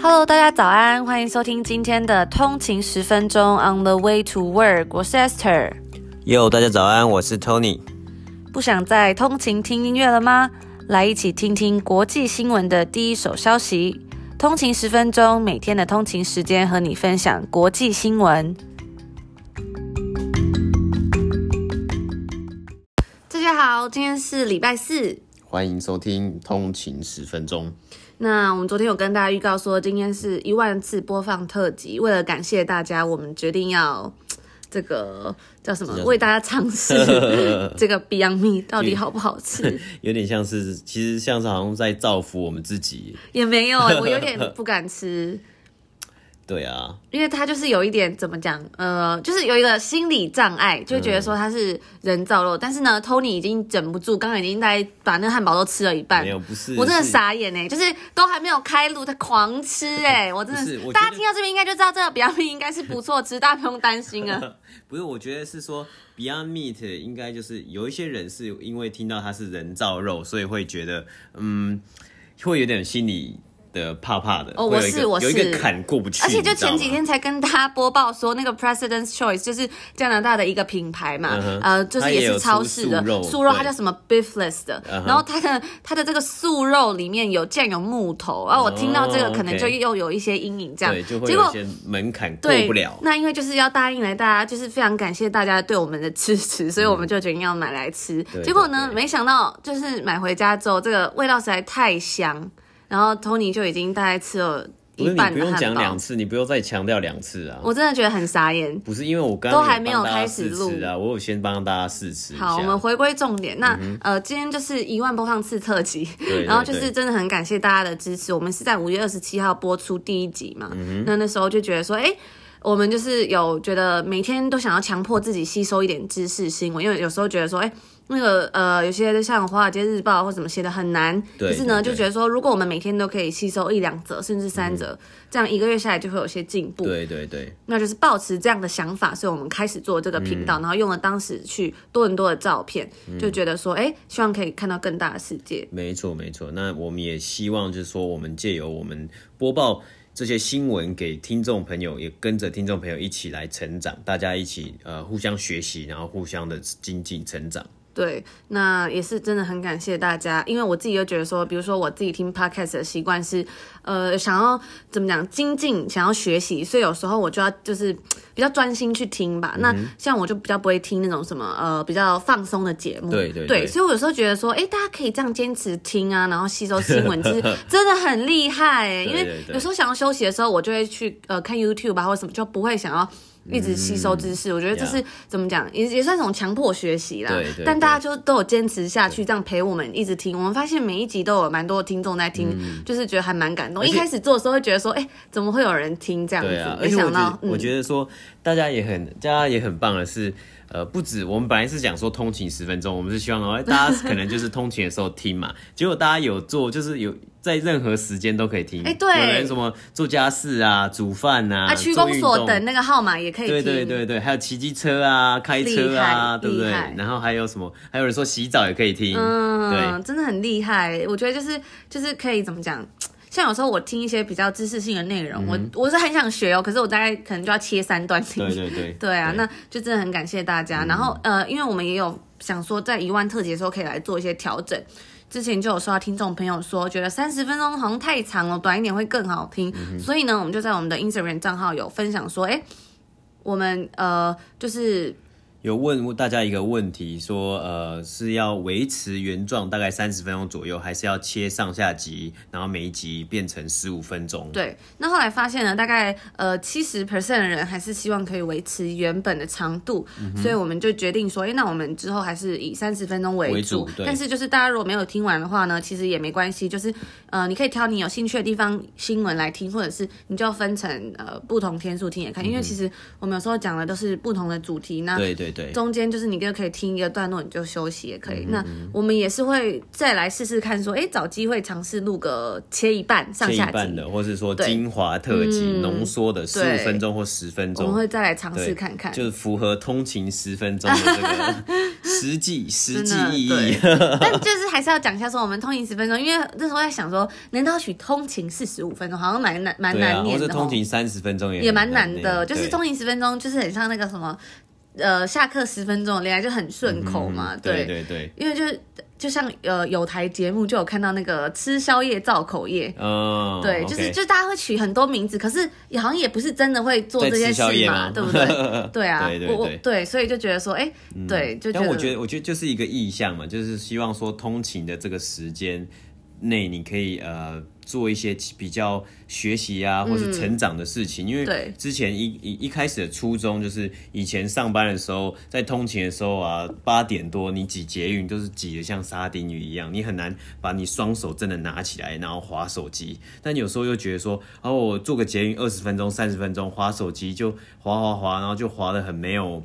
Hello，大家早安，欢迎收听今天的通勤十分钟 On the way to work，我是 Esther。Yo，大家早安，我是 Tony。不想再通勤听音乐了吗？来一起听听国际新闻的第一手消息。通勤十分钟，每天的通勤时间和你分享国际新闻。大家好，今天是礼拜四，欢迎收听通勤十分钟。那我们昨天有跟大家预告说，今天是一万次播放特辑。为了感谢大家，我们决定要这个叫什么？为大家尝试 这个 Beyond Meat 到底好不好吃？有点像是，其实像是好像在造福我们自己。也没有，我有点 不敢吃。对啊，因为他就是有一点怎么讲，呃，就是有一个心理障碍，就觉得说他是人造肉。嗯、但是呢，Tony 已经忍不住，刚刚已经在把那个汉堡都吃了一半。没有，不是，我真的傻眼哎，就是都还没有开路，他狂吃哎，我真的是，大家听到这边应该就知道这个 Beyond Meat 应该是不错吃，大家不用担心啊。不是，我觉得是说 Beyond Meat 应该就是有一些人是因为听到它是人造肉，所以会觉得嗯，会有点心理。的怕怕的哦，我是我是有一个坎过不去，而且就前几天才跟大家播报说，那个 President's Choice 就是加拿大的一个品牌嘛，呃，就是也是超市的素肉，它叫什么 Beefless 的，然后它的它的这个素肉里面有竟然有木头，然后我听到这个可能就又有一些阴影，这样，对，就会有些门槛过不了。那因为就是要答应来大家，就是非常感谢大家对我们的支持，所以我们就决定要买来吃。结果呢，没想到就是买回家之后，这个味道实在太香。然后 Tony 就已经大概吃了一半的汉堡。不用讲两次，你不用再强调两次啊！我真的觉得很傻眼。不是因为我刚刚都还没有开始录啊，我有先帮大家试吃。好，我们回归重点。那、嗯、呃，今天就是一万播放次特辑，然后就是真的很感谢大家的支持。我们是在五月二十七号播出第一集嘛？嗯、那那时候就觉得说，哎，我们就是有觉得每天都想要强迫自己吸收一点知识新闻，因为有时候觉得说，哎。那个呃，有些像《华尔街日报》或什么写的很难，可是呢，就觉得说，如果我们每天都可以吸收一两则，甚至三则，嗯、这样一个月下来就会有些进步。对对对，那就是保持这样的想法，所以我们开始做这个频道，嗯、然后用了当时去多伦多的照片，嗯、就觉得说，哎，希望可以看到更大的世界。没错没错，那我们也希望就是说，我们借由我们播报这些新闻给听众朋友，也跟着听众朋友一起来成长，大家一起呃互相学习，然后互相的精进成长。对，那也是真的很感谢大家，因为我自己又觉得说，比如说我自己听 podcast 的习惯是，呃，想要怎么讲精进，想要学习，所以有时候我就要就是比较专心去听吧。嗯、那像我就比较不会听那种什么呃比较放松的节目，对对对，对，所以我有时候觉得说，哎，大家可以这样坚持听啊，然后吸收新闻，其实 真的很厉害。因为有时候想要休息的时候，我就会去呃看 YouTube 吧，或者什么，就不会想要。一直吸收知识，嗯、我觉得这是怎么讲，也也算一种强迫学习啦。对对对，但大家就都有坚持下去，这样陪我们一直听。我们发现每一集都有蛮多的听众在听，嗯、就是觉得还蛮感动。一开始做的时候会觉得说，哎、欸，怎么会有人听这样子？啊、没想到，我觉得说大家也很，大家也很棒的是。呃，不止，我们本来是想说通勤十分钟，我们是希望说大家可能就是通勤的时候听嘛。结果大家有做，就是有在任何时间都可以听。哎、欸，对，有人什么做家事啊、煮饭啊、去公所等那个号码也可以听。对对对对，还有骑机车啊、开车啊，对不对？然后还有什么？还有人说洗澡也可以听。嗯，对，真的很厉害。我觉得就是就是可以怎么讲？像有时候我听一些比较知识性的内容，嗯、我我是很想学哦，可是我大概可能就要切三段听。对对对，对啊，对那就真的很感谢大家。嗯、然后呃，因为我们也有想说，在一万特辑的时候可以来做一些调整。之前就有收到听众朋友说，觉得三十分钟好像太长了，短一点会更好听。嗯、所以呢，我们就在我们的 Instagram 账号有分享说，哎，我们呃就是。有问大家一个问题，说呃是要维持原状大概三十分钟左右，还是要切上下集，然后每一集变成十五分钟？对，那后来发现呢，大概呃七十 percent 的人还是希望可以维持原本的长度，嗯、所以我们就决定说，哎，那我们之后还是以三十分钟为主。但是就是大家如果没有听完的话呢，其实也没关系，就是呃你可以挑你有兴趣的地方新闻来听，或者是你就要分成呃不同天数听也看，嗯、因为其实我们有时候讲的都是不同的主题，那对对。对对，中间就是你就可以听一个段落，你就休息也可以。嗯、那我们也是会再来试试看，说，哎，找机会尝试录个切一半上下集，切一半的，或是说精华特辑浓缩的十五分钟或十分钟，我们会再来尝试看看，就是符合通勤十分钟的这个 实际实际意义。但就是还是要讲一下，说我们通勤十分钟，因为那时候在想说，难道取通勤四十五分钟，好像蛮难蛮难念的，或者通勤三十分钟也也蛮难的，就是通勤十分钟，就是很像那个什么。呃，下课十分钟，连来就很顺口嘛，嗯、对。对对，因为就是就像呃有台节目就有看到那个吃宵夜造口业，嗯，对，就是就大家会取很多名字，可是也好像也不是真的会做这些事嘛，对不对？对啊，对对对我对，所以就觉得说，哎、欸，嗯、对，就但我觉得我觉得就是一个意向嘛，就是希望说通勤的这个时间内你可以呃。做一些比较学习啊，或是成长的事情，嗯、因为之前一一一开始的初衷就是以前上班的时候，在通勤的时候啊，八点多你挤捷运都是挤得像沙丁鱼一样，你很难把你双手真的拿起来然后滑手机。但有时候又觉得说，哦，我做个捷运二十分钟、三十分钟，滑手机就滑滑滑，然后就滑得很没有。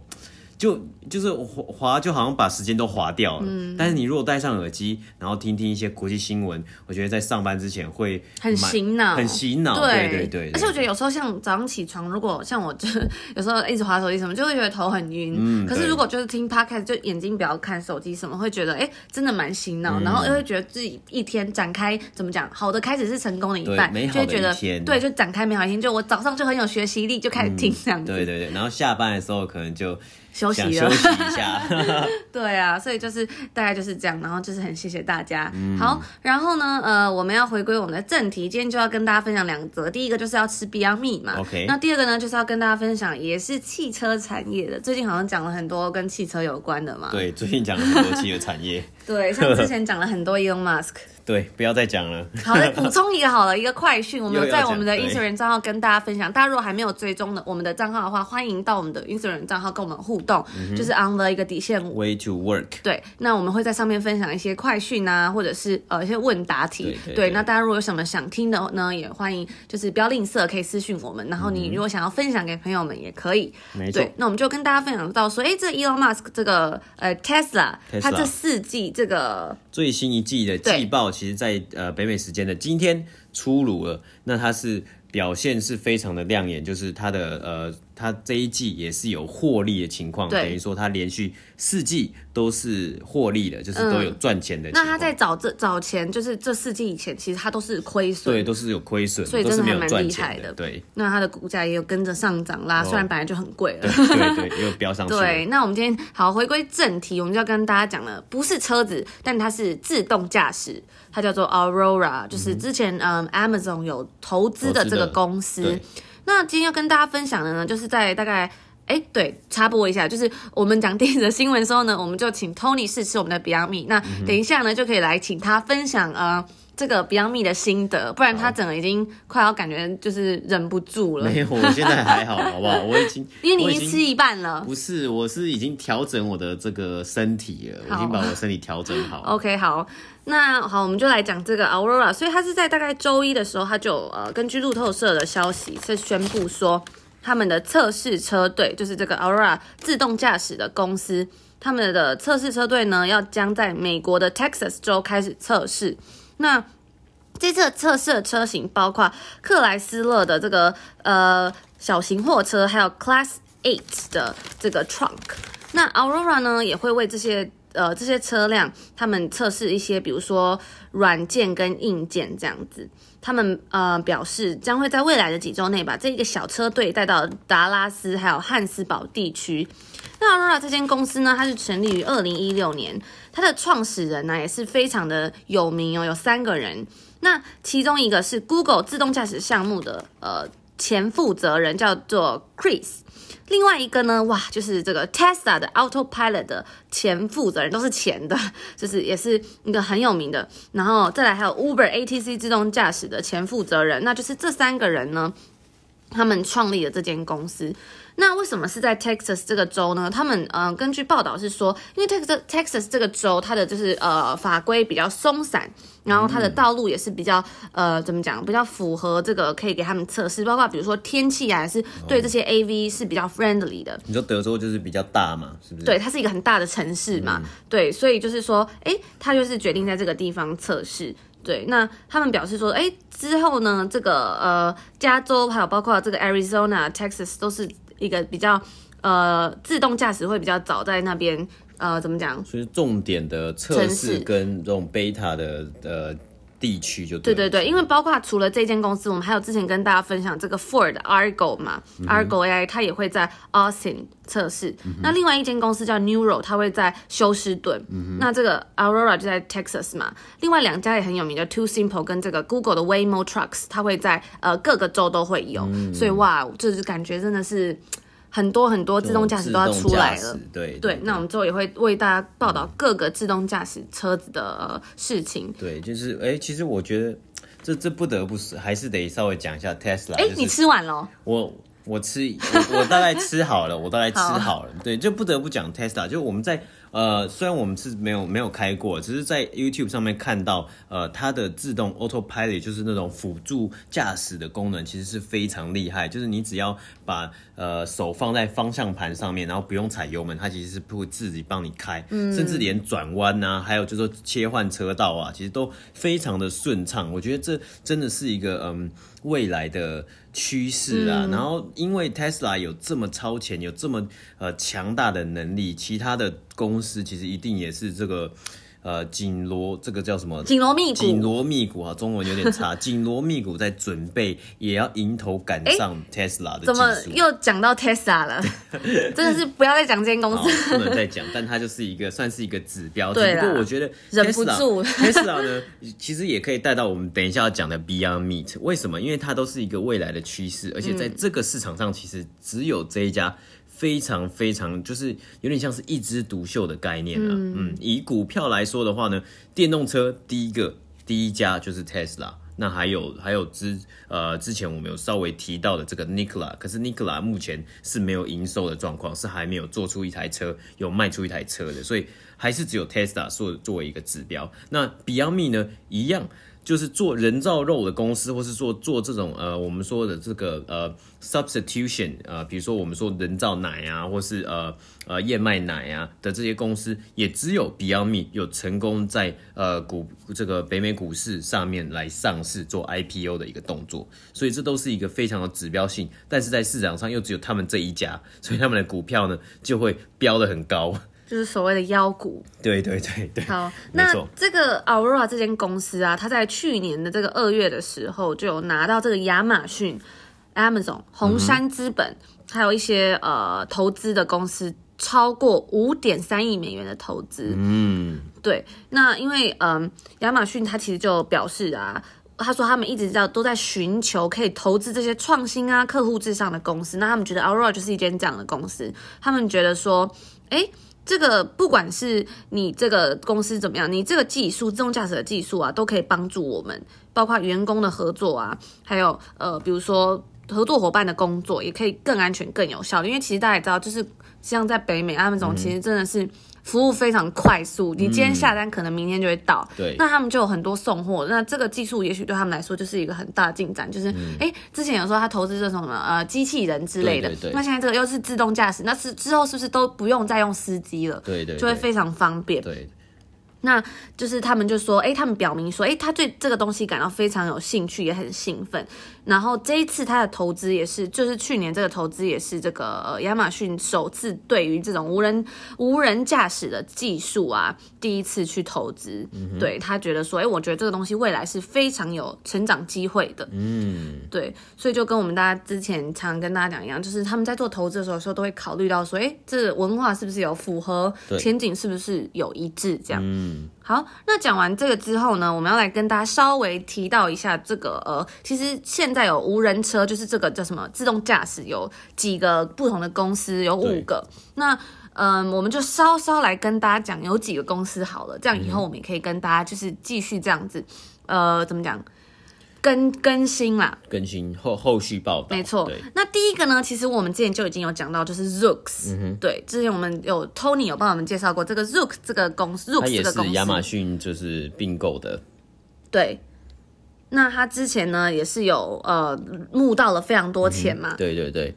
就就是滑，就好像把时间都滑掉了。嗯，但是你如果戴上耳机，然后听听一些国际新闻，我觉得在上班之前会很洗脑，很洗脑。对对对。而且我觉得有时候像早上起床，如果像我就有时候一直滑手机什么，就会觉得头很晕。嗯。可是如果就是听 podcast，就眼睛不要看手机什么，会觉得哎，真的蛮洗脑。然后又会觉得自己一天展开怎么讲，好的开始是成功的一半，就会觉得对，就展开美好一天。就我早上就很有学习力，就开始听这样子。对对对。然后下班的时候可能就。休息了，休息一下。对啊，所以就是大概就是这样，然后就是很谢谢大家。嗯、好，然后呢，呃，我们要回归我们的正题，今天就要跟大家分享两则。第一个就是要吃 Beyond Meat 嘛，OK。那第二个呢，就是要跟大家分享，也是汽车产业的。最近好像讲了很多跟汽车有关的嘛。对，最近讲了很多汽车产业。对，像之前讲了很多 Elon Musk。对，不要再讲了。好，再补充一个好了，一个快讯，我们有在我们的 Instagram 账号跟大家分享。大家如果还没有追踪的我们的账号的话，欢迎到我们的 Instagram 账号跟我们互动，嗯、就是 on the 一个底线 way to work。对，那我们会在上面分享一些快讯啊，或者是呃一些问答题。对，对，对，对，那大家如果有什么想听的呢，也欢迎就是不要吝啬，可以私讯我们。然后你如果想要分享给朋友们也可以。没错、嗯。那我们就跟大家分享到说，哎、欸，这 Elon Musk 这个呃 Tesla，它这四季这个最新一季的季报，其实在呃。北美时间的今天出炉了，那它是表现是非常的亮眼，就是它的呃。它这一季也是有获利的情况，等于说它连续四季都是获利的，就是都有赚钱的。那它在早这早前，就是这四季以前，其实它都是亏损，对，都是有亏损，所以真的还蛮厉害的。对，那它的股价也有跟着上涨啦，哦、虽然本来就很贵了，对对对，又飙上去。对，那我们今天好回归正题，我们就要跟大家讲了，不是车子，但它是自动驾驶，它叫做 Aurora，就是之前嗯，嗯 Amazon 有投资的这个公司。那今天要跟大家分享的呢，就是在大概，哎，对，插播一下，就是我们讲电子的新闻的时候呢，我们就请 Tony 试吃我们的 Beyond Me，。那等一下呢，就可以来请他分享呃这个 Beyond Meat 的心得，不然他整个已经快要感觉就是忍不住了。没有，我现在还好，好不好？我已经 因为你已经吃一半了。不是，我是已经调整我的这个身体了，我已经把我身体调整好。OK，好。那好，我们就来讲这个 Aurora。所以他是在大概周一的时候，他就呃根据路透社的消息，是宣布说他们的测试车队，就是这个 Aurora 自动驾驶的公司，他们的测试车队呢，要将在美国的 Texas 州开始测试。那这次测试的车型包括克莱斯勒的这个呃小型货车，还有 Class Eight 的这个 trunk。那 Aurora 呢，也会为这些。呃，这些车辆他们测试一些，比如说软件跟硬件这样子。他们呃表示将会在未来的几周内把这一个小车队带到达拉斯还有汉斯堡地区。那 Aurora 这间公司呢，它是成立于二零一六年，它的创始人呢也是非常的有名哦，有三个人。那其中一个是 Google 自动驾驶项目的呃前负责人，叫做 Chris。另外一个呢，哇，就是这个 Tesla 的 Autopilot 的前负责人，都是前的，就是也是一个很有名的。然后再来还有 Uber ATC 自动驾驶的前负责人，那就是这三个人呢，他们创立了这间公司。那为什么是在 Texas 这个州呢？他们呃，根据报道是说，因为 Texas Texas 这个州，它的就是呃法规比较松散，然后它的道路也是比较呃怎么讲，比较符合这个可以给他们测试，包括比如说天气啊，是对这些 AV 是比较 friendly 的。你说德州就是比较大嘛，是不是？对，它是一个很大的城市嘛，嗯、对，所以就是说，哎，他就是决定在这个地方测试。对，那他们表示说，哎，之后呢，这个呃加州还有包括这个 Arizona、Texas 都是。一个比较呃自动驾驶会比较早在那边呃怎么讲？所以重点的测试跟这种 beta 的呃地区就对对对对，因为包括除了这间公司，我们还有之前跟大家分享这个 Ford Argo 嘛、嗯、，Argo AI 它也会在 Austin 测试。嗯、那另外一间公司叫 Neuro，它会在休斯顿。嗯、那这个 Aurora 就在 Texas 嘛。另外两家也很有名的 Too Simple 跟这个 Google 的 Waymo Trucks，它会在呃各个州都会有。嗯、所以哇，就是感觉真的是。很多很多自动驾驶都要出来了，对对，对。那我们之后也会为大家报道各个自动驾驶车子的事情。对，就是哎、欸，其实我觉得这这不得不是，还是得稍微讲一下 Tesla。哎、欸，你吃完了？我我吃我，我大概吃好了，我大概吃好了。好对，就不得不讲 Tesla，就我们在。呃，虽然我们是没有没有开过，只是在 YouTube 上面看到，呃，它的自动 Autopilot 就是那种辅助驾驶的功能，其实是非常厉害。就是你只要把呃手放在方向盘上面，然后不用踩油门，它其实是会自己帮你开，嗯，甚至连转弯啊，还有就是说切换车道啊，其实都非常的顺畅。我觉得这真的是一个嗯未来的趋势啊。嗯、然后因为 Tesla 有这么超前，有这么呃强大的能力，其他的。公司其实一定也是这个，呃，紧锣这个叫什么？紧锣密鼓。紧锣密鼓啊，中文有点差。紧锣密鼓在准备，也要迎头赶上 Tesla 的。怎么又讲到 Tesla 了？真的是不要再讲这间公司，不能再讲。但它就是一个算是一个指标。对啦。不过我觉得 Tesla, 忍不住 Tesla 呢，其实也可以带到我们等一下要讲的 Beyond Meat。为什么？因为它都是一个未来的趋势，而且在这个市场上，其实只有这一家。非常非常就是有点像是一枝独秀的概念啊，嗯，嗯，以股票来说的话呢，电动车第一个第一家就是 Tesla，那还有还有之呃之前我们有稍微提到的这个 Nikola，可是 Nikola 目前是没有营收的状况，是还没有做出一台车，有卖出一台车的，所以还是只有 Tesla 作作为一个指标。那 Beyond Meat 呢，一样。就是做人造肉的公司，或是做做这种呃，我们说的这个呃 substitution 呃，比如说我们说人造奶啊，或是呃呃燕麦奶啊的这些公司，也只有 Beyond Meat 有成功在呃股这个北美股市上面来上市做 IPO 的一个动作，所以这都是一个非常有指标性，但是在市场上又只有他们这一家，所以他们的股票呢就会飙得很高。就是所谓的妖股，对对对对。好，那这个 Aurora 这间公司啊，它在去年的这个二月的时候，就有拿到这个亚马逊、Amazon、红杉资本，嗯、还有一些呃投资的公司，超过五点三亿美元的投资。嗯，对。那因为嗯，亚马逊它其实就表示啊，他说他们一直在都在寻求可以投资这些创新啊、客户至上的公司。那他们觉得 Aurora 就是一间这样的公司。他们觉得说，哎。这个不管是你这个公司怎么样，你这个技术自动驾驶的技术啊，都可以帮助我们，包括员工的合作啊，还有呃，比如说合作伙伴的工作，也可以更安全、更有效。因为其实大家也知道，就是像在北美，他们这种其实真的是。服务非常快速，你今天下单可能明天就会到。嗯、对，那他们就有很多送货，那这个技术也许对他们来说就是一个很大的进展。就是，哎、嗯，之前有时候他投资这种什么呃机器人之类的，对那现在这个又是自动驾驶，那是之后是不是都不用再用司机了？对，对对，就会非常方便。对。那就是他们就说，哎，他们表明说，哎，他对这个东西感到非常有兴趣，也很兴奋。然后这一次他的投资也是，就是去年这个投资也是这个亚马逊首次对于这种无人无人驾驶的技术啊，第一次去投资。嗯、对，他觉得说，哎，我觉得这个东西未来是非常有成长机会的。嗯，对，所以就跟我们大家之前常跟大家讲一样，就是他们在做投资的时候，时候都会考虑到说，哎，这个文化是不是有符合，前景是不是有一致，这样。嗯。好，那讲完这个之后呢，我们要来跟大家稍微提到一下这个呃，其实现在有无人车，就是这个叫什么自动驾驶，有几个不同的公司，有五个。那嗯、呃，我们就稍稍来跟大家讲有几个公司好了，这样以后我们也可以跟大家就是继续这样子，呃，怎么讲？更更新啦，更新后后续报道。没错，那第一个呢，其实我们之前就已经有讲到，就是 Zoox、嗯。对，之前我们有 Tony 有帮我们介绍过这个 Zook 这个公司，它也是亚马逊就是并购的。对，那他之前呢也是有呃募到了非常多钱嘛。嗯、对对对。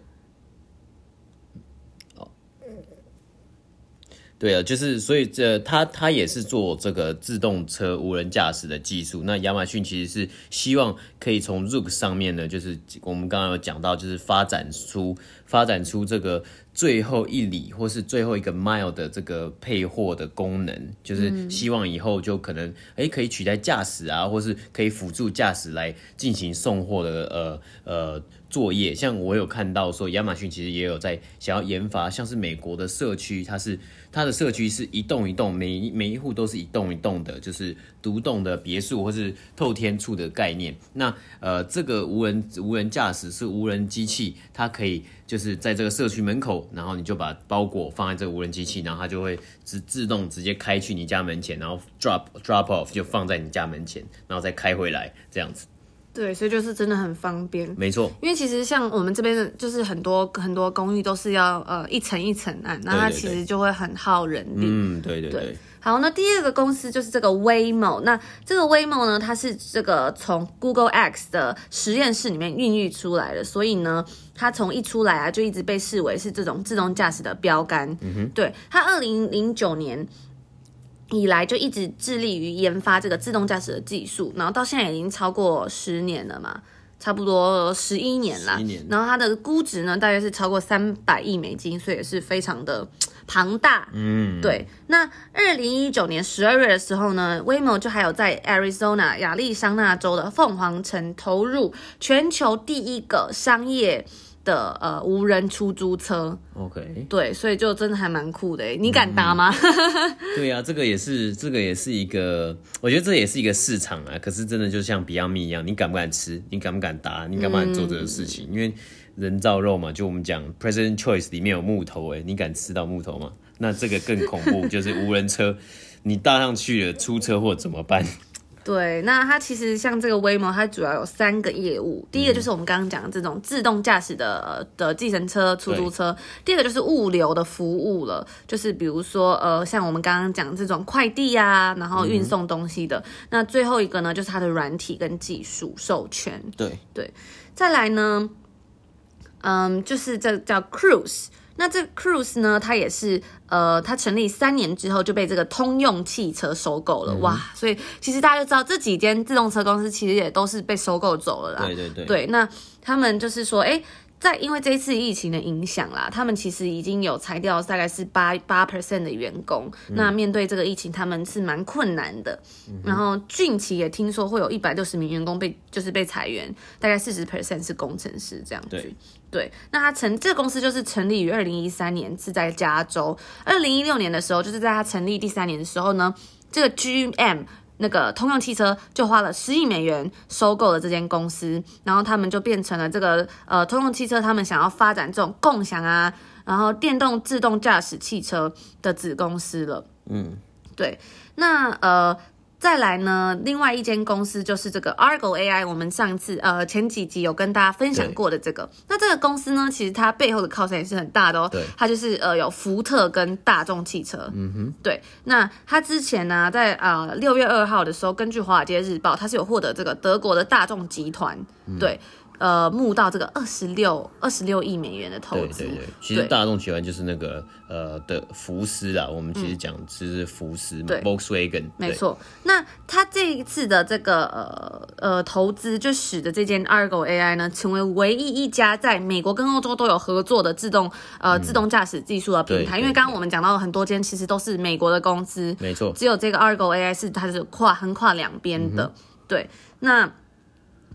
对啊，就是所以这他他也是做这个自动车无人驾驶的技术。那亚马逊其实是希望可以从 Zook 上面呢，就是我们刚刚有讲到，就是发展出发展出这个最后一里或是最后一个 mile 的这个配货的功能，就是希望以后就可能哎可以取代驾驶啊，或是可以辅助驾驶来进行送货的呃呃作业。像我有看到说，亚马逊其实也有在想要研发，像是美国的社区，它是。它的社区是一栋一栋，每一每一户都是一栋一栋的，就是独栋的别墅或是透天厝的概念。那呃，这个无人无人驾驶是无人机器，它可以就是在这个社区门口，然后你就把包裹放在这个无人机器，然后它就会自自动直接开去你家门前，然后 drop drop off 就放在你家门前，然后再开回来这样子。对，所以就是真的很方便，没错。因为其实像我们这边的，就是很多很多公寓都是要呃一层一层按，那它其实就会很耗人力。嗯，对对对，对。好，那第二个公司就是这个 Waymo，那这个 Waymo 呢，它是这个从 Google X 的实验室里面孕育出来的，所以呢，它从一出来啊，就一直被视为是这种自动驾驶的标杆。嗯哼，对，它二零零九年。以来就一直致力于研发这个自动驾驶的技术，然后到现在已经超过十年了嘛，差不多十一年了。然后它的估值呢，大约是超过三百亿美金，所以也是非常的庞大。嗯，对。那二零一九年十二月的时候呢，Waymo 就还有在 Arizona 亚利桑那州的凤凰城投入全球第一个商业。的呃无人出租车，OK，对，所以就真的还蛮酷的，你敢搭吗？嗯、对呀、啊，这个也是，这个也是一个，我觉得这也是一个市场啊。可是真的就像 Beyond Meat 一样，你敢不敢吃？你敢不敢搭？你敢不敢做这个事情？嗯、因为人造肉嘛，就我们讲 President Choice 里面有木头，哎，你敢吃到木头吗？那这个更恐怖，就是无人车，你搭上去了出车祸怎么办？对，那它其实像这个 Waymo，它主要有三个业务。第一个就是我们刚刚讲的这种自动驾驶的的计程车、出租车。第二个就是物流的服务了，就是比如说呃，像我们刚刚讲这种快递啊，然后运送东西的。嗯、那最后一个呢，就是它的软体跟技术授权。对对，再来呢，嗯，就是这叫 Cruise。那这 Cruise 呢，它也是呃，它成立三年之后就被这个通用汽车收购了，嗯、哇！所以其实大家就知道这几间自动车公司其实也都是被收购走了啦。对对对。对，那他们就是说，哎。在因为这一次疫情的影响啦，他们其实已经有裁掉大概是八八 percent 的员工。嗯、那面对这个疫情，他们是蛮困难的。嗯、然后近期也听说会有一百六十名员工被就是被裁员，大概四十 percent 是工程师这样子。对，对，那他成这个公司就是成立于二零一三年，是在加州。二零一六年的时候，就是在他成立第三年的时候呢，这个 GM。那个通用汽车就花了十亿美元收购了这间公司，然后他们就变成了这个呃通用汽车，他们想要发展这种共享啊，然后电动自动驾驶汽车的子公司了。嗯，对，那呃。再来呢，另外一间公司就是这个 Argo AI，我们上一次呃前几集有跟大家分享过的这个。那这个公司呢，其实它背后的靠山也是很大的哦。对，它就是呃有福特跟大众汽车。嗯哼，对。那它之前呢、啊，在啊六月二号的时候，根据华尔街日报，它是有获得这个德国的大众集团。嗯、对。呃，募到这个二十六二十六亿美元的投资。对对对，其实大众集团就是那个呃的福斯啊，我们其实讲就是福斯嘛，Volkswagen。没错。那他这一次的这个呃呃投资，就使得这间 Argo AI 呢，成为唯一一家在美国跟欧洲都有合作的自动呃自动驾驶技术的平台。因为刚刚我们讲到了很多间，其实都是美国的公司，没错。只有这个 Argo AI 是它是跨横跨两边的，对。那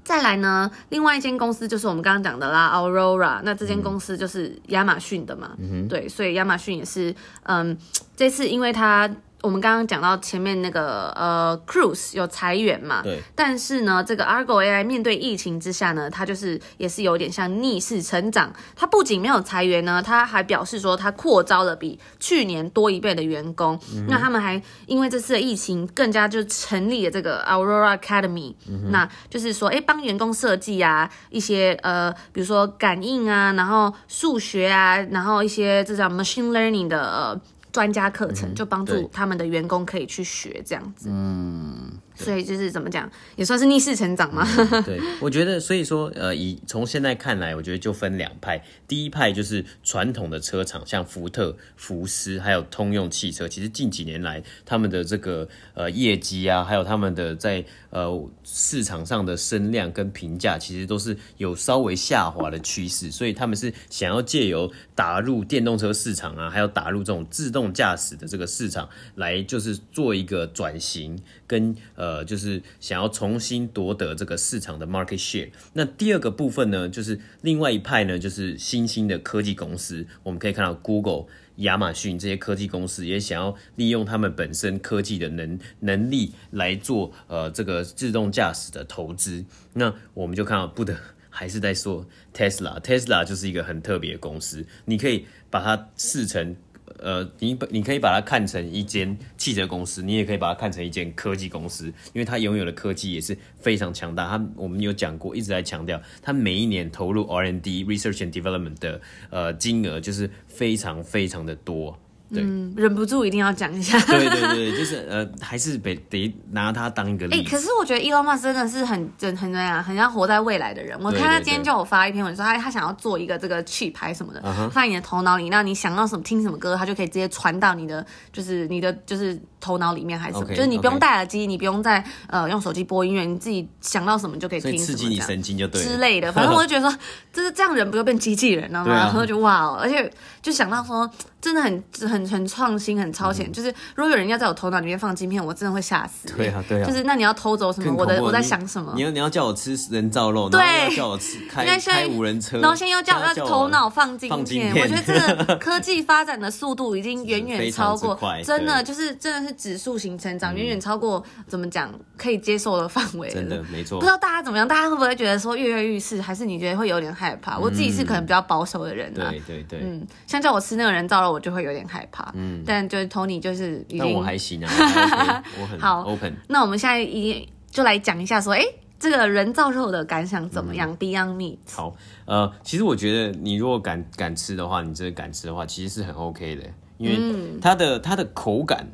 再来呢，另外一间公司就是我们刚刚讲的啦，Aurora。那这间公司就是亚马逊的嘛，嗯、对，所以亚马逊也是，嗯，这次因为它我们刚刚讲到前面那个呃，Cruise 有裁员嘛？对。但是呢，这个 Argo AI 面对疫情之下呢，它就是也是有点像逆势成长。它不仅没有裁员呢，它还表示说它扩招了比去年多一倍的员工。嗯、那他们还因为这次的疫情，更加就成立了这个 Aurora Academy，、嗯、那就是说，哎，帮员工设计啊一些呃，比如说感应啊，然后数学啊，然后一些这叫 Machine Learning 的呃。专家课程就帮助他们的员工可以去学这样子，嗯，所以就是怎么讲，也算是逆势成长嘛。嗯、对，我觉得，所以说，呃，以从现在看来，我觉得就分两派。第一派就是传统的车厂，像福特、福斯，还有通用汽车，其实近几年来他们的这个呃业绩啊，还有他们的在呃市场上的声量跟评价，其实都是有稍微下滑的趋势。所以他们是想要借由打入电动车市场啊，还有打入这种自动驾驶的这个市场，来就是做一个转型，跟呃呃就是想要重新夺得这个市场的 market share。那第二个部分呢，就是另外一派呢，就是新。兴的科技公司，我们可以看到 Google、亚马逊这些科技公司也想要利用他们本身科技的能能力来做呃这个自动驾驶的投资。那我们就看到不得还是在说 Tesla，Tesla 就是一个很特别的公司，你可以把它视成。呃，你把你可以把它看成一间汽车公司，你也可以把它看成一间科技公司，因为它拥有的科技也是非常强大。它我们有讲过，一直在强调，它每一年投入 rnd research and Development） 的呃金额就是非常非常的多。对嗯，忍不住一定要讲一下。对对对，就是呃，还是得得拿它当一个例子。哎、欸，可是我觉得 Elon Musk 真的是很很很那样，很像活在未来的人。我看他今天叫我发一篇文说他他想要做一个这个 chip 还什么的，放、uh huh. 你的头脑里，那你想到什么听什么歌，他就可以直接传到你的，就是你的就是头脑里面还是什么，okay, 就是你不用戴耳机.你不用再呃用手机播音乐，你自己想到什么就可以听刺激你神经就对之类的。反正我就觉得说，就是这样人不就变机器人了吗？然后就哇、哦，而且就想到说。真的很很很创新，很超前。嗯、就是如果有人要在我头脑里面放晶片，我真的会吓死。对啊，对啊。就是那你要偷走什么？我的我在想什么？你要你要叫我吃人造肉，对，然后叫我吃开开无人车，然后现在又叫我要头脑放晶片。我觉得这个 科技发展的速度已经远远超过，真的就是真的是指数型成长，远远超过怎么讲可以接受的范围。真的没错。不知道大家怎么样？大家会不会觉得说跃跃欲试？还是你觉得会有点害怕？我自己是可能比较保守的人啊。对对对。嗯，像叫我吃那个人造肉，我就会有点害怕。嗯，但就是 Tony 就是已经，但我还行啊，我很 好 open。那我们现在一定就来讲一下，说，哎、欸，这个人造肉的感想怎么样、嗯、？Beyond Meat。好，呃，其实我觉得你如果敢敢吃的话，你真的敢吃的话，其实是很 OK 的，因为它的、嗯、它的口感。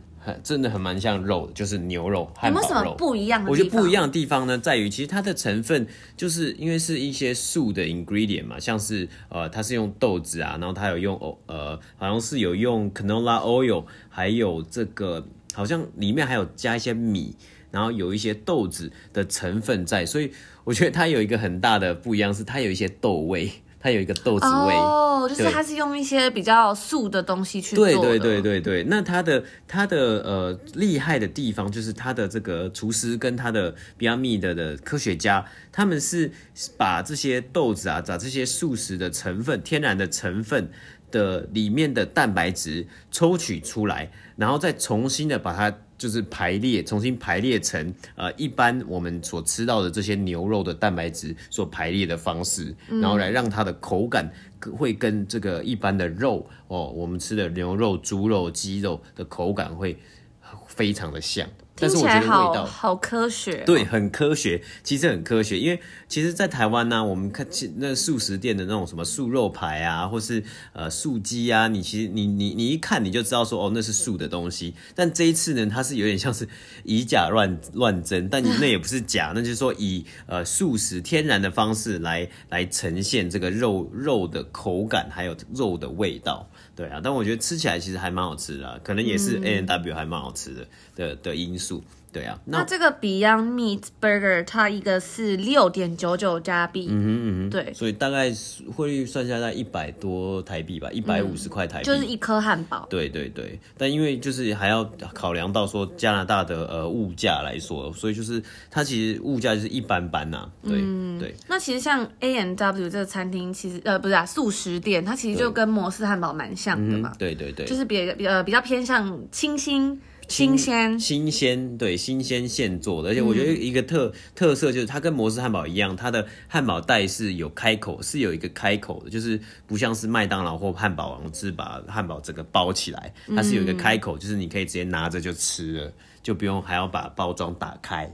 真的很蛮像肉，就是牛肉、汉堡肉。有没有什么不一样的？我觉得不一样的地方呢，在于其实它的成分就是因为是一些素的 ingredient 嘛，像是呃，它是用豆子啊，然后它有用呃，好像是有用 canola oil，还有这个好像里面还有加一些米，然后有一些豆子的成分在，所以我觉得它有一个很大的不一样，是它有一些豆味。它有一个豆子味哦，oh, 就是它是用一些比较素的东西去做的。对对对对对，那它的它的呃厉害的地方就是它的这个厨师跟它的 Beyond Meat 的科学家，他们是把这些豆子啊，把这些素食的成分、天然的成分的里面的蛋白质抽取出来，然后再重新的把它。就是排列，重新排列成呃一般我们所吃到的这些牛肉的蛋白质所排列的方式，然后来让它的口感会跟这个一般的肉哦，我们吃的牛肉、猪肉、鸡肉的口感会非常的像。但是我觉得味道好科学，对，很科学，其实很科学，因为其实，在台湾呢、啊，我们看那素食店的那种什么素肉排啊，或是呃素鸡啊，你其实你你你一看你就知道说哦，那是素的东西。但这一次呢，它是有点像是以假乱乱真，但那也不是假，那就是说以呃素食天然的方式来来呈现这个肉肉的口感，还有肉的味道。对啊，但我觉得吃起来其实还蛮好吃的，可能也是 A&W 还蛮好吃的的的因素。对啊，那，那这个 Beyond Meat Burger 它一个是六点九九加币，嗯哼嗯哼，对，所以大概汇率算下来一百多台币吧，一百五十块台币，就是一颗汉堡。对对对，但因为就是还要考量到说加拿大的呃物价来说，所以就是它其实物价就是一般般呐、啊。对、嗯、对。那其实像 A&W 这个餐厅，其实呃不是啊，素食店，它其实就跟摩斯汉堡蛮像的嘛。对对对，就是比比呃比较偏向清新。新鲜新鲜，对，新鲜现做的。而且我觉得一个特、嗯、特色就是它跟摩斯汉堡一样，它的汉堡袋是有开口，是有一个开口的，就是不像是麦当劳或汉堡王是把汉堡整个包起来，它是有一个开口，就是你可以直接拿着就吃了，就不用还要把包装打开。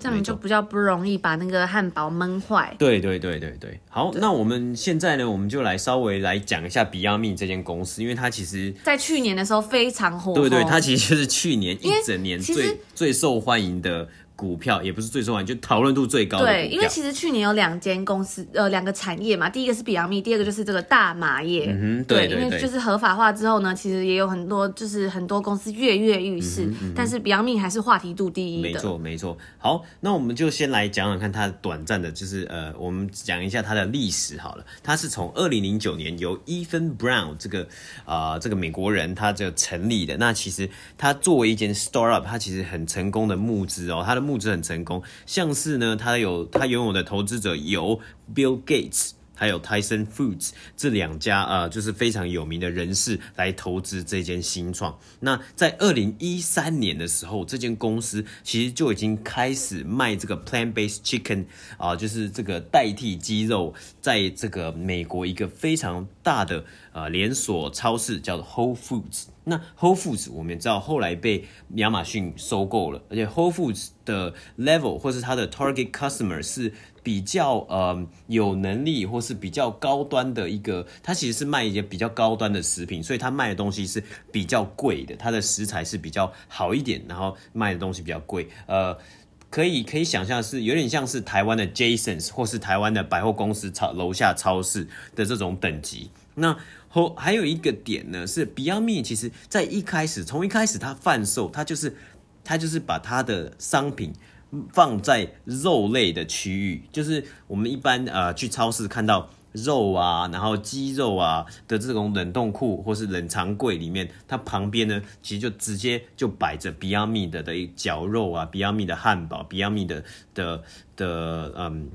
这样就比较不容易把那个汉堡闷坏。对对对对对，好，那我们现在呢，我们就来稍微来讲一下 Beyond Meat 这间公司，因为它其实，在去年的时候非常火。对对，它其实就是去年一整年最最受欢迎的。股票也不是最重要，就讨论度最高的。对，因为其实去年有两间公司，呃，两个产业嘛，第一个是 Beyond Meat，第二个就是这个大麻业。嗯哼，对，对，对，因为就是合法化之后呢，其实也有很多就是很多公司跃跃欲试，嗯嗯，但是 Beyond Meat 还是话题度第一的。没错，没错。好，那我们就先来讲讲看它短暂的，就是呃，我们讲一下它的历史好了。它是从二零零九年由 Ethan Brown 这个啊、呃、这个美国人他就成立的。那其实他作为一间 startup，他其实很成功的募资哦，他的募资很成功。像是呢，他有他拥有的投资者有 Bill Gates，还有 Tyson Foods 这两家啊、就是非常有名的人士来投资这间新创。那在二零一三年的时候，这间公司其实就已经开始卖这个 plant-based chicken 啊、就是这个代替鸡肉，在这个美国一个非常大的呃连锁超市叫做 Whole Foods。那 Whole Foods 我们也知道后来被亚马逊收购了，而且 Whole Foods 的 level 或是它的 target customer 是比较呃有能力或是比较高端的一个，它其实是卖一些比较高端的食品，所以它卖的东西是比较贵的，它的食材是比较好一点，然后卖的东西比较贵，呃，可以可以想象是有点像是台湾的 Jasons 或是台湾的百货公司超楼下超市的这种等级，那。后还有一个点呢，是 Beyond Meat，其实在一开始，从一开始它贩售，它就是它就是把它的商品放在肉类的区域，就是我们一般呃去超市看到肉啊，然后鸡肉啊的这种冷冻库或是冷藏柜里面，它旁边呢其实就直接就摆着 Beyond Meat 的一绞肉啊，Beyond Meat 的汉堡，Beyond Meat 的的的嗯。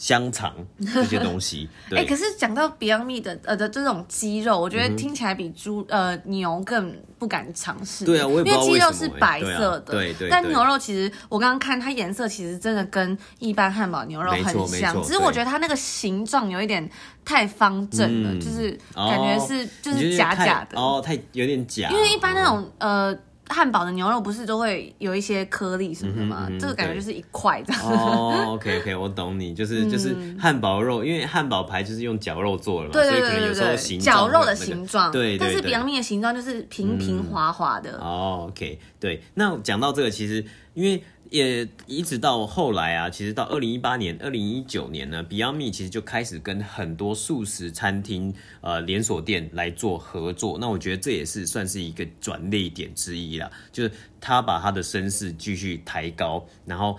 香肠这些东西，哎、欸，可是讲到 Beyond Meat 的呃的这种鸡肉，我觉得听起来比猪、嗯、呃牛更不敢尝试。对啊，我也不知道为什么，因为鸡肉是白色的，对对，对。但牛肉其实我刚刚看它颜色，其实真的跟一般汉堡牛肉很像，只是我觉得它那个形状有一点太方正了，就是感觉是、哦、就是假假的哦，太有点假。因为一般那种、哦、呃。汉堡的牛肉不是都会有一些颗粒什么的吗？嗯嗯嗯、这个感觉就是一块这样。哦，OK OK，我懂你，就是、嗯、就是汉堡肉，因为汉堡排就是用绞肉做的嘛，对对对对对，所以可能有时候形状、绞肉的形状，对，但是 Beyond Meat 的形状就是平平滑滑的。嗯、哦，OK，对。那讲到这个，其实因为。也一直到后来啊，其实到二零一八年、二零一九年呢，Beyond Meat 其实就开始跟很多素食餐厅、呃连锁店来做合作。那我觉得这也是算是一个转捩点之一啦，就是他把他的身世继续抬高，然后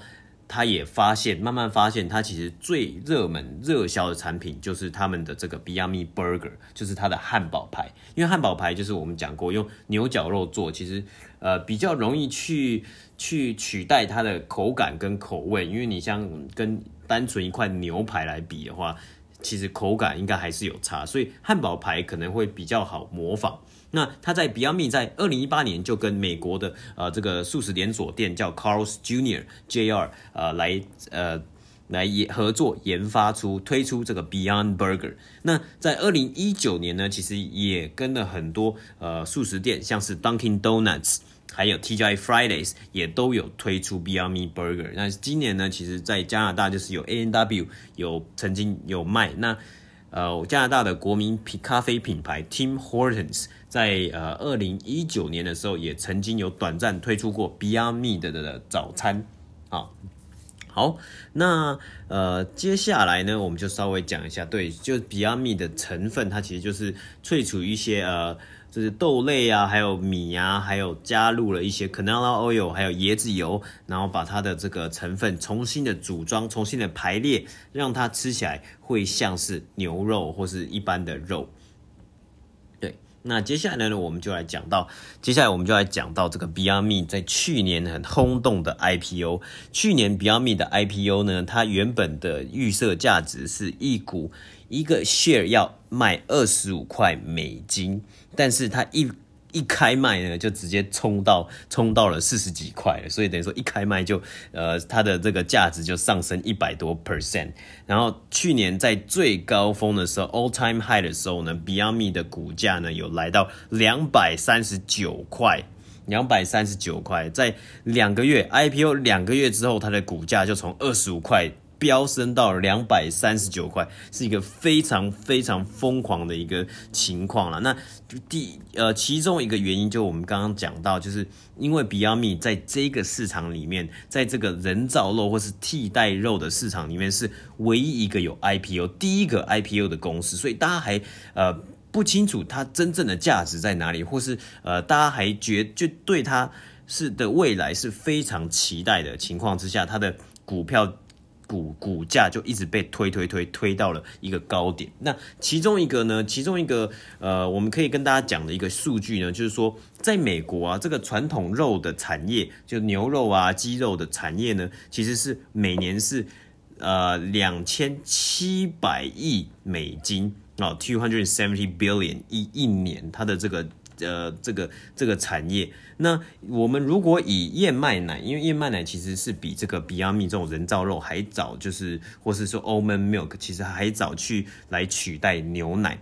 他也发现，慢慢发现，他其实最热门、热销的产品就是他们的这个 Biami Burger，就是他的汉堡排。因为汉堡排就是我们讲过，用牛绞肉做，其实呃比较容易去。去取代它的口感跟口味，因为你像跟单纯一块牛排来比的话，其实口感应该还是有差，所以汉堡排可能会比较好模仿。那他在 Beyond Meat 在二零一八年就跟美国的呃这个素食连锁店叫 Carl's Jr. JR 呃来呃来也合作研发出推出这个 Beyond Burger。那在二零一九年呢，其实也跟了很多呃素食店，像是 Dunkin' Donuts。还有 TGI Fridays 也都有推出 Beyond Meat Burger。那今年呢，其实，在加拿大就是有 A&W 有曾经有卖。那呃，加拿大的国民品咖啡品牌 Tim Hortons 在呃二零一九年的时候，也曾经有短暂推出过 Beyond Meat 的的早餐。好，好，那呃接下来呢，我们就稍微讲一下，对，就 Beyond Meat 的成分，它其实就是萃取一些呃。就是豆类啊，还有米啊，还有加入了一些 canola oil，还有椰子油，然后把它的这个成分重新的组装，重新的排列，让它吃起来会像是牛肉或是一般的肉。对，那接下来呢，我们就来讲到，接下来我们就来讲到这个 Beyond Meat 在去年很轰动的 IPO。去年 Beyond Meat 的 IPO 呢，它原本的预设价值是一股一个 share 要卖二十五块美金。但是它一一开卖呢，就直接冲到冲到了四十几块，所以等于说一开卖就呃它的这个价值就上升一百多 percent。然后去年在最高峰的时候，all time high 的时候呢，Beyomé 的股价呢有来到两百三十九块，两百三十九块，在两个月 IPO 两个月之后，它的股价就从二十五块。飙升到两百三十九块，是一个非常非常疯狂的一个情况了。那第呃，其中一个原因就我们刚刚讲到，就是因为 Beyond m e 在这个市场里面，在这个人造肉或是替代肉的市场里面，是唯一一个有 IPO 第一个 IPO 的公司，所以大家还呃不清楚它真正的价值在哪里，或是呃大家还觉就对它是的未来是非常期待的情况之下，它的股票。股股价就一直被推推推推到了一个高点。那其中一个呢，其中一个呃，我们可以跟大家讲的一个数据呢，就是说，在美国啊，这个传统肉的产业，就牛肉啊、鸡肉的产业呢，其实是每年是呃两千七百亿美金啊，two hundred seventy billion 一一年，它的这个。呃，这个这个产业，那我们如果以燕麦奶，因为燕麦奶其实是比这个 Beyond Meat 这种人造肉还早，就是或是说 Almond Milk，其实还早去来取代牛奶。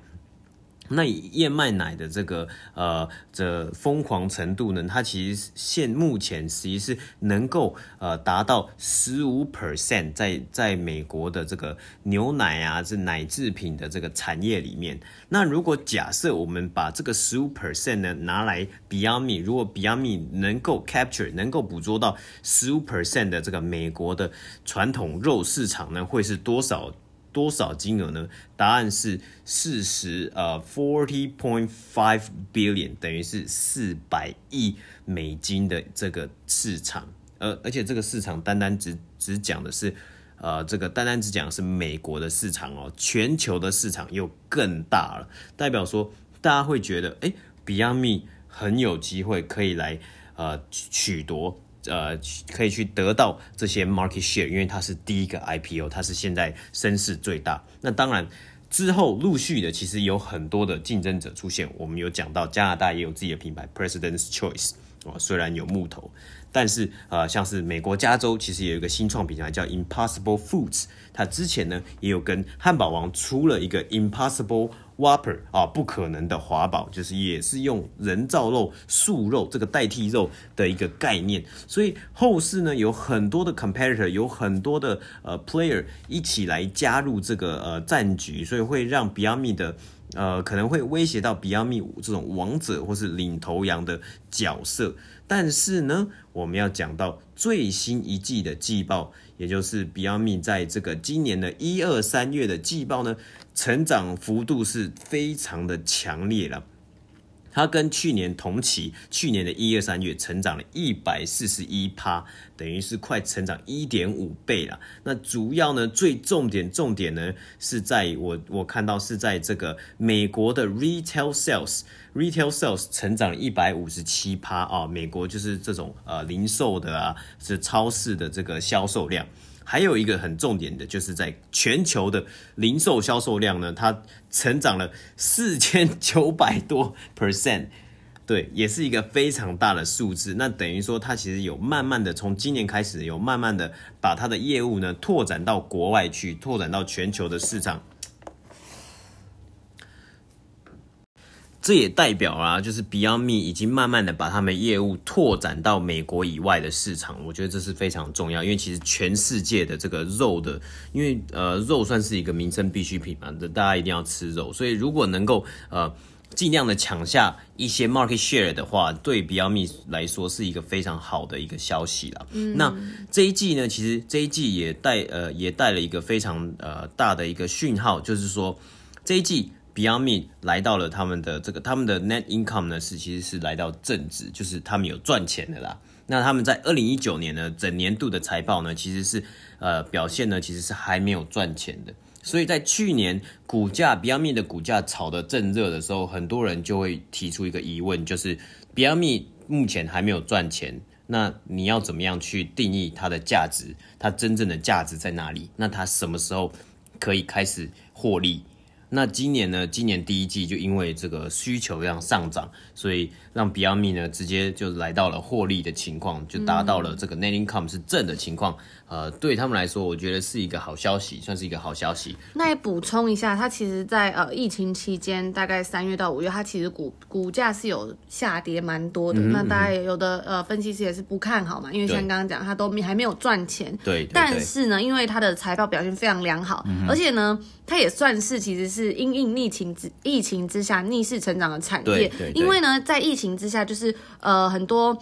那以燕麦奶的这个呃这疯狂程度呢，它其实现目前其实是能够呃达到十五 percent，在在美国的这个牛奶啊这奶制品的这个产业里面。那如果假设我们把这个十五 percent 呢拿来 Beyond Me，如果 Beyond Me 能够 capture 能够捕捉到十五 percent 的这个美国的传统肉市场呢，会是多少？多少金额呢？答案是四十呃，forty point five billion，等于是四百亿美金的这个市场。而而且这个市场单单只只讲的是，呃，这个单单只讲是美国的市场哦，全球的市场又更大了。代表说，大家会觉得，哎，Beyond Me 很有机会可以来呃取夺。呃，可以去得到这些 market share，因为它是第一个 IPO，它是现在声势最大。那当然之后陆续的，其实有很多的竞争者出现。我们有讲到加拿大也有自己的品牌 President's Choice，哦，虽然有木头。但是，呃，像是美国加州其实有一个新创品牌叫 Impossible Foods，它之前呢也有跟汉堡王出了一个 Impossible Whopper 啊，不可能的华堡，就是也是用人造肉、素肉这个代替肉的一个概念。所以后市呢有很多的 competitor，有很多的呃 player 一起来加入这个呃战局，所以会让 Beyond me 的。呃，可能会威胁到 Beyond me 这种王者或是领头羊的角色，但是呢，我们要讲到最新一季的季报，也就是 Beyond me 在这个今年的一二三月的季报呢，成长幅度是非常的强烈了。它跟去年同期，去年的一二三月成长了一百四十一趴，等于是快成长一点五倍了。那主要呢，最重点重点呢，是在我我看到是在这个美国的 retail sales，retail sales 成长一百五十七趴啊，美国就是这种呃零售的啊，是超市的这个销售量。还有一个很重点的，就是在全球的零售销售量呢，它成长了四千九百多 percent，对，也是一个非常大的数字。那等于说，它其实有慢慢的从今年开始，有慢慢的把它的业务呢拓展到国外去，拓展到全球的市场。这也代表啊，就是 Beyond Meat 已经慢慢的把他们业务拓展到美国以外的市场，我觉得这是非常重要，因为其实全世界的这个肉的，因为呃肉算是一个民生必需品嘛，大家一定要吃肉，所以如果能够呃尽量的抢下一些 market share 的话，对 Beyond Meat 来说是一个非常好的一个消息啦。嗯，那这一季呢，其实这一季也带呃也带了一个非常呃大的一个讯号，就是说这一季。Beyond Me 来到了他们的这个，他们的 net income 呢是其实是来到正值，就是他们有赚钱的啦。那他们在二零一九年呢，整年度的财报呢，其实是呃表现呢其实是还没有赚钱的。所以在去年股价 Beyond Me 的股价炒得正热的时候，很多人就会提出一个疑问，就是 Beyond Me 目前还没有赚钱，那你要怎么样去定义它的价值？它真正的价值在哪里？那它什么时候可以开始获利？那今年呢？今年第一季就因为这个需求量上涨，所以让 Beyond Meat 呢直接就来到了获利的情况，就达到了这个 Net Income 是正的情况。呃，对他们来说，我觉得是一个好消息，算是一个好消息。那也补充一下，它其实在呃疫情期间，大概三月到五月，它其实股股价是有下跌蛮多的。嗯、那大家也有的呃分析师也是不看好嘛，因为像刚刚讲，它都还没有赚钱。对。但是呢，因为它的财报表现非常良好，嗯、而且呢，它也算是其实是因应疫情之疫情之下逆势成长的产业。对，对，对。因为呢，在疫情之下，就是呃很多。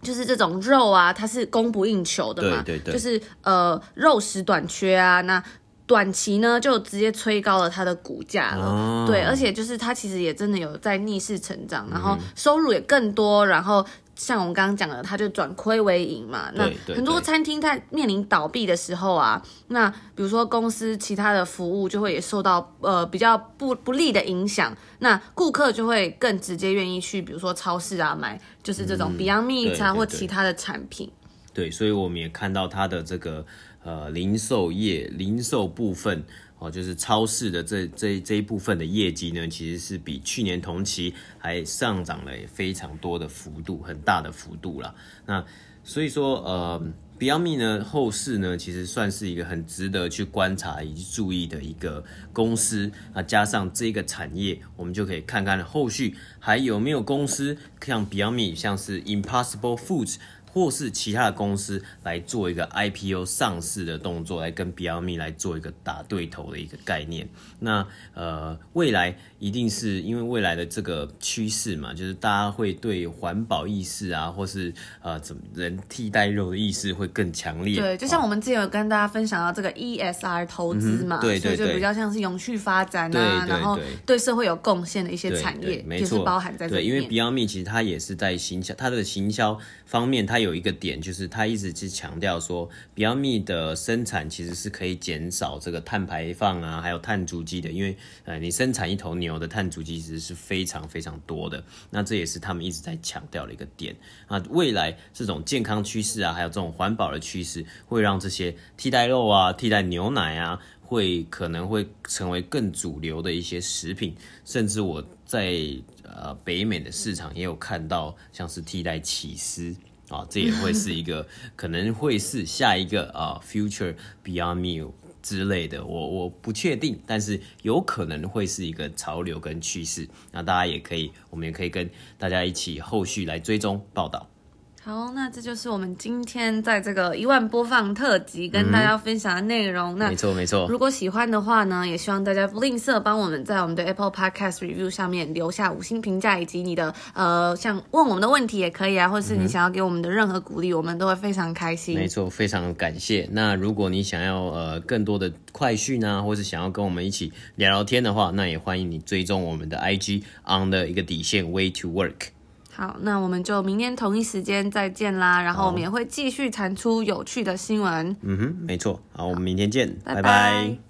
就是这种肉啊，它是供不应求的嘛，对对对，就是呃肉食短缺啊，那短期呢就直接催高了它的股价了，哦，对，而且就是它其实也真的有在逆势成长，然后收入也更多，然后。像我们刚刚讲的，它就转亏为盈嘛。那很多餐厅在面临倒闭的时候啊，那比如说公司其他的服务就会也受到呃比较不不利的影响，那顾客就会更直接愿意去，比如说超市啊买，就是这种 Beyond Meat 啊或其他的产品。对，所以我们也看到它的这个呃零售业零售部分。哦，就是超市的这这这一部分的业绩呢，其实是比去年同期还上涨了非常多的幅度，很大的幅度啦。那所以说，呃，Beyond Me 呢，后市呢，其实算是一个很值得去观察以及注意的一个公司。那加上这个产业，我们就可以看看后续还有没有公司像 Beyond Me，像是 Impossible Foods。或是其他的公司来做一个 IPO 上市的动作，来跟 Beyond Meat 来做一个打对头的一个概念。那呃，未来一定是因为未来的这个趋势嘛，就是大家会对环保意识啊，或是呃怎么人替代肉的意识会更强烈。对，就像我们之前有跟大家分享到这个 ESR 投资嘛，嗯、对，对，对，所以就比较像是永续发展啊，然后对社会有贡献的一些产业，就是包含在这里面。对，因为 Beyond Meat 其实它也是在行销，它的行销方面，它有一个点，就是它一直是强调说，Beyond Meat 的生产其实是可以减少这个碳排放啊，还有碳足迹的。因为呃，你生产一头牛的碳足迹其实是非常非常多的。那这也是他们一直在强调的一个点。啊，未来这种健康趋势啊，还有这种环保的趋势，会让这些替代肉啊、替代牛奶啊，会可能会成为更主流的一些食品。甚至我在呃北美的市场也有看到，像是替代起司。啊，这也会是一个 可能会是下一个啊，future Beyond meal 之类的，我我不确定，但是有可能会是一个潮流跟趋势。那大家也可以，我们也可以跟大家一起后续来追踪报道。好，那这就是我们今天在这个一万播放特辑跟大家分享的内容。嗯、那没错没错，如果喜欢的话呢，也希望大家不吝啬帮我们在我们的 Apple Podcast Review 上面留下五星评价，以及你的呃，像问我们的问题也可以啊，或是你想要给我们的任何鼓励，嗯、我们都会非常开心。没错，非常感谢。那如果你想要呃更多的快讯啊，或是想要跟我们一起聊聊天的话，那也欢迎你追踪我们的 IG on 的一个底线 Way to Work。好，那我们就明天同一时间再见啦。然后我们也会继续产出有趣的新闻。嗯哼，没错。好，我们明天见，拜拜。拜拜。